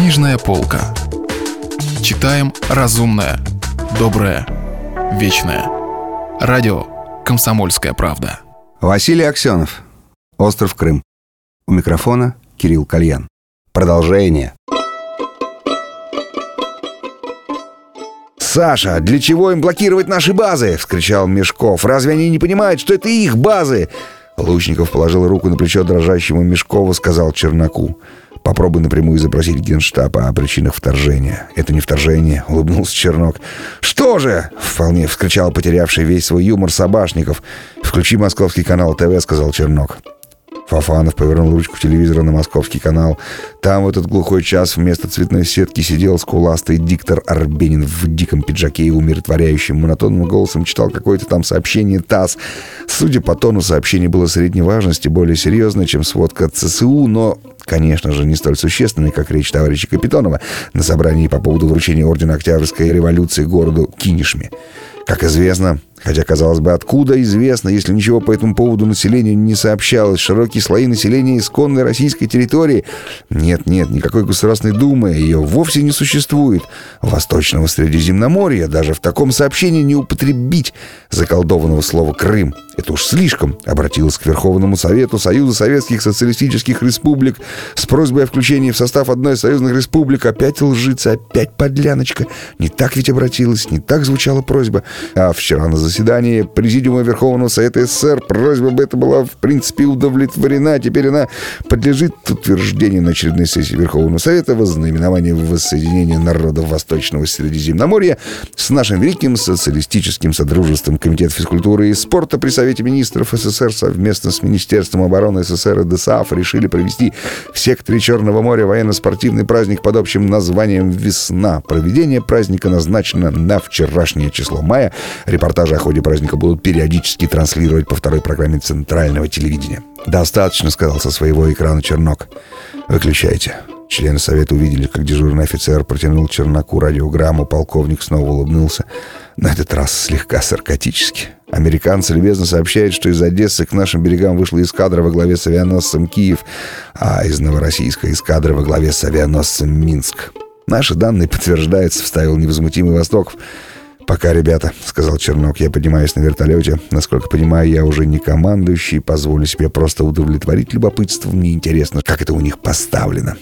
Книжная полка. Читаем разумное, доброе, вечное. Радио «Комсомольская правда». Василий Аксенов. Остров Крым. У микрофона Кирилл Кальян. Продолжение. «Саша, для чего им блокировать наши базы?» — вскричал Мешков. «Разве они не понимают, что это их базы?» Лучников положил руку на плечо дрожащему Мешкову, сказал Чернаку. «Попробуй напрямую запросить генштаб о причинах вторжения». «Это не вторжение», — улыбнулся Чернок. «Что же?» — вполне вскричал потерявший весь свой юмор Собашников. «Включи московский канал ТВ», — сказал Чернок. Фафанов повернул ручку телевизора на московский канал. Там в этот глухой час вместо цветной сетки сидел скуластый диктор Арбенин в диком пиджаке и умиротворяющим монотонным голосом читал какое-то там сообщение ТАСС. Судя по тону, сообщение было средней важности, более серьезное, чем сводка ЦСУ, но конечно же, не столь существенной, как речь товарища Капитонова на собрании по поводу вручения Ордена Октябрьской революции городу Кинешме. Как известно, хотя, казалось бы, откуда известно, если ничего по этому поводу населению не сообщалось, широкие слои населения исконной российской территории, нет-нет, никакой Государственной Думы, ее вовсе не существует. Восточного Средиземноморья даже в таком сообщении не употребить заколдованного слова «Крым». Это уж слишком. Обратилась к Верховному Совету Союза Советских Социалистических Республик с просьбой о включении в состав одной из союзных республик. Опять лжица, опять подляночка. Не так ведь обратилась, не так звучала просьба. А вчера на заседании Президиума Верховного Совета СССР просьба бы эта была в принципе удовлетворена. Теперь она подлежит утверждению на очередной сессии Верховного Совета вознаменования воссоединения народов Восточного Средиземноморья с нашим великим социалистическим содружеством Комитет физкультуры и спорта при Совете министров СССР совместно с Министерством обороны СССР и ДСАФ решили провести в секторе Черного моря военно-спортивный праздник под общим названием «Весна». Проведение праздника назначено на вчерашнее число мая. Репортажи о ходе праздника будут периодически транслировать по второй программе центрального телевидения. «Достаточно», — сказал со своего экрана Чернок. «Выключайте». Члены совета увидели, как дежурный офицер протянул Чернаку радиограмму. Полковник снова улыбнулся. На этот раз слегка саркатически. Американцы любезно сообщают, что из Одессы к нашим берегам вышла эскадра во главе с авианосцем «Киев», а из Новороссийска эскадра во главе с авианосцем «Минск». Наши данные подтверждаются, вставил невозмутимый Востоков. «Пока, ребята», — сказал Чернок, — «я поднимаюсь на вертолете. Насколько понимаю, я уже не командующий, позволю себе просто удовлетворить любопытство. Мне интересно, как это у них поставлено».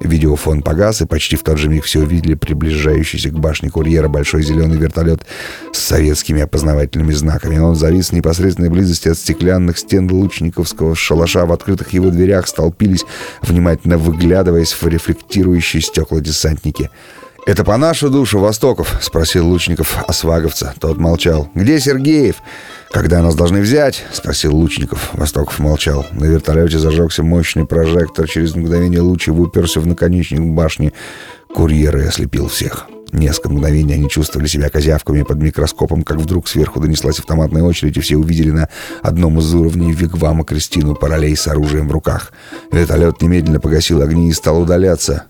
Видеофон погас, и почти в тот же миг все увидели приближающийся к башне курьера большой зеленый вертолет с советскими опознавательными знаками. Он завис в непосредственной близости от стеклянных стен лучниковского шалаша. В открытых его дверях столпились, внимательно выглядываясь в рефлектирующие стекла десантники. «Это по нашу душу, Востоков?» — спросил Лучников Осваговца. Тот молчал. «Где Сергеев?» «Когда нас должны взять?» — спросил Лучников. Востоков молчал. На вертолете зажегся мощный прожектор. Через мгновение луч его уперся в наконечник башни. Курьеры ослепил всех. Несколько мгновений они чувствовали себя козявками под микроскопом, как вдруг сверху донеслась автоматная очередь, и все увидели на одном из уровней Вигвама Кристину Паралей с оружием в руках. Вертолет немедленно погасил огни и стал удаляться.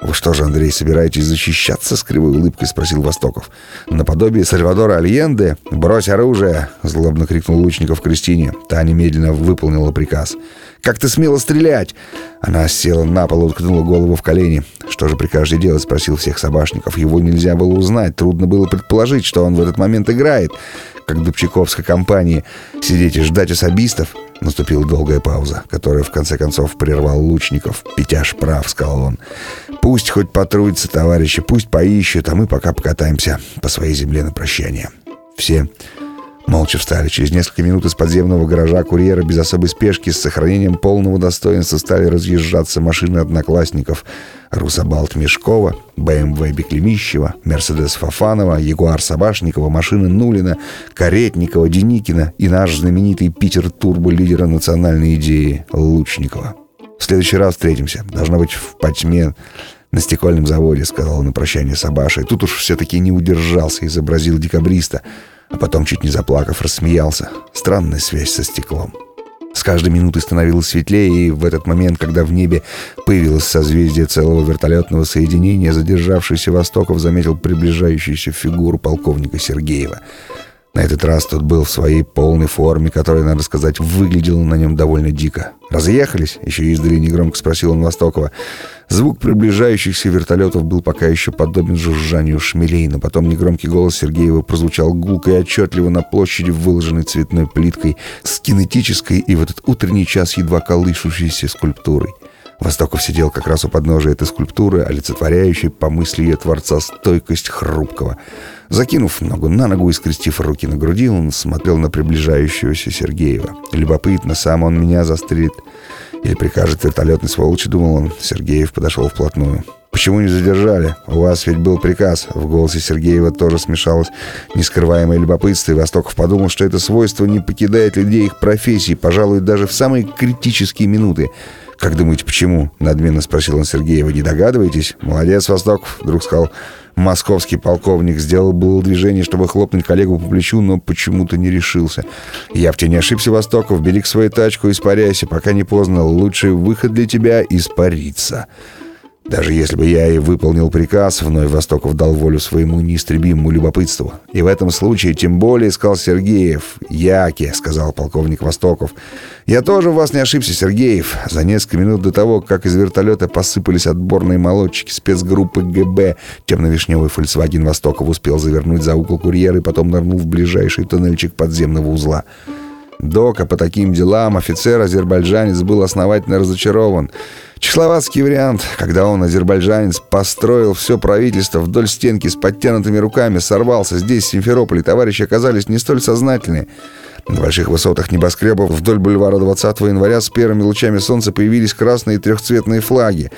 «Вы что же, Андрей, собираетесь защищаться?» — с кривой улыбкой спросил Востоков. «Наподобие Сальвадора Альенде? Брось оружие!» — злобно крикнул Лучников Кристине. Та немедленно выполнила приказ. «Как ты смела стрелять?» Она села на пол и уткнула голову в колени. «Что же прикажете делать?» — спросил всех собашников. Его нельзя было узнать. Трудно было предположить, что он в этот момент играет, как Дубчаковской компании. Сидеть и ждать особистов — Наступила долгая пауза, которая в конце концов прервал Лучников. «Петяж прав», — сказал он. «Пусть хоть потрудятся товарищи, пусть поищут, а мы пока покатаемся по своей земле на прощание». Все молча встали. Через несколько минут из подземного гаража курьера без особой спешки с сохранением полного достоинства стали разъезжаться машины одноклассников — Русабалт Мешкова, БМВ Беклемищева, Мерседес Фафанова, Ягуар Собашникова, машины Нулина, Каретникова, Деникина и наш знаменитый Питер Турбо лидера национальной идеи Лучникова. В следующий раз встретимся. Должно быть в потьме на стекольном заводе, сказал на прощание Сабаша. И тут уж все-таки не удержался, изобразил декабриста, а потом, чуть не заплакав, рассмеялся. Странная связь со стеклом. С каждой минутой становилось светлее, и в этот момент, когда в небе появилось созвездие целого вертолетного соединения, задержавшийся Востоков заметил приближающуюся фигуру полковника Сергеева. На этот раз тот был в своей полной форме, которая, надо сказать, выглядела на нем довольно дико. «Разъехались?» — еще издали негромко спросил он Востокова. Звук приближающихся вертолетов был пока еще подобен жужжанию шмелей, но потом негромкий голос Сергеева прозвучал гулко и отчетливо на площади, выложенной цветной плиткой, с кинетической и в этот утренний час едва колышущейся скульптурой. Востоков сидел как раз у подножия этой скульптуры, олицетворяющей, по мысли ее творца, стойкость хрупкого. Закинув ногу на ногу и скрестив руки на груди, он смотрел на приближающегося Сергеева. Любопытно, сам он меня застрелит или прикажет вертолетной сволочи, думал он. Сергеев подошел вплотную. «Почему не задержали? У вас ведь был приказ». В голосе Сергеева тоже смешалось нескрываемое любопытство, и Востоков подумал, что это свойство не покидает людей их профессии, пожалуй, даже в самые критические минуты. «Как думаете, почему?» — надменно спросил он Сергеева. «Не догадываетесь?» «Молодец, Востоков», — вдруг сказал московский полковник. Сделал было движение, чтобы хлопнуть коллегу по плечу, но почему-то не решился. «Я в тебе не ошибся, Востоков. Бери к свою тачку, испаряйся, пока не поздно. Лучший выход для тебя — испариться». Даже если бы я и выполнил приказ, вновь Востоков дал волю своему неистребимому любопытству. И в этом случае тем более искал Сергеев. «Яке», — сказал полковник Востоков. «Я тоже в вас не ошибся, Сергеев. За несколько минут до того, как из вертолета посыпались отборные молодчики спецгруппы ГБ, темно-вишневый «Фольксваген» Востоков успел завернуть за угол курьера и потом нырнул в ближайший тоннельчик подземного узла». Дока по таким делам офицер-азербайджанец был основательно разочарован. Чехословацкий вариант, когда он, азербайджанец, построил все правительство вдоль стенки с подтянутыми руками, сорвался здесь, в Симферополе, товарищи оказались не столь сознательны. На больших высотах небоскребов вдоль бульвара 20 января с первыми лучами солнца появились красные трехцветные флаги.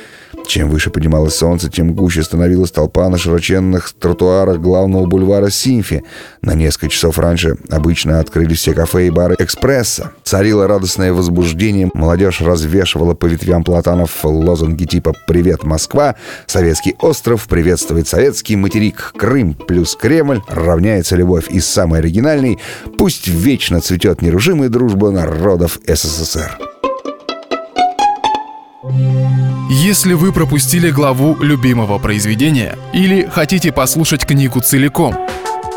Чем выше поднималось солнце, тем гуще становилась толпа на широченных тротуарах главного бульвара Симфи. На несколько часов раньше обычно открылись все кафе и бары «Экспресса». Царило радостное возбуждение, молодежь развешивала по ветвям платанов лозунги типа «Привет, Москва», «Советский остров», «Приветствует советский материк», «Крым плюс Кремль», «Равняется любовь» и самый оригинальный «Пусть вечно цветет нерушимая дружба народов СССР». Если вы пропустили главу любимого произведения или хотите послушать книгу целиком,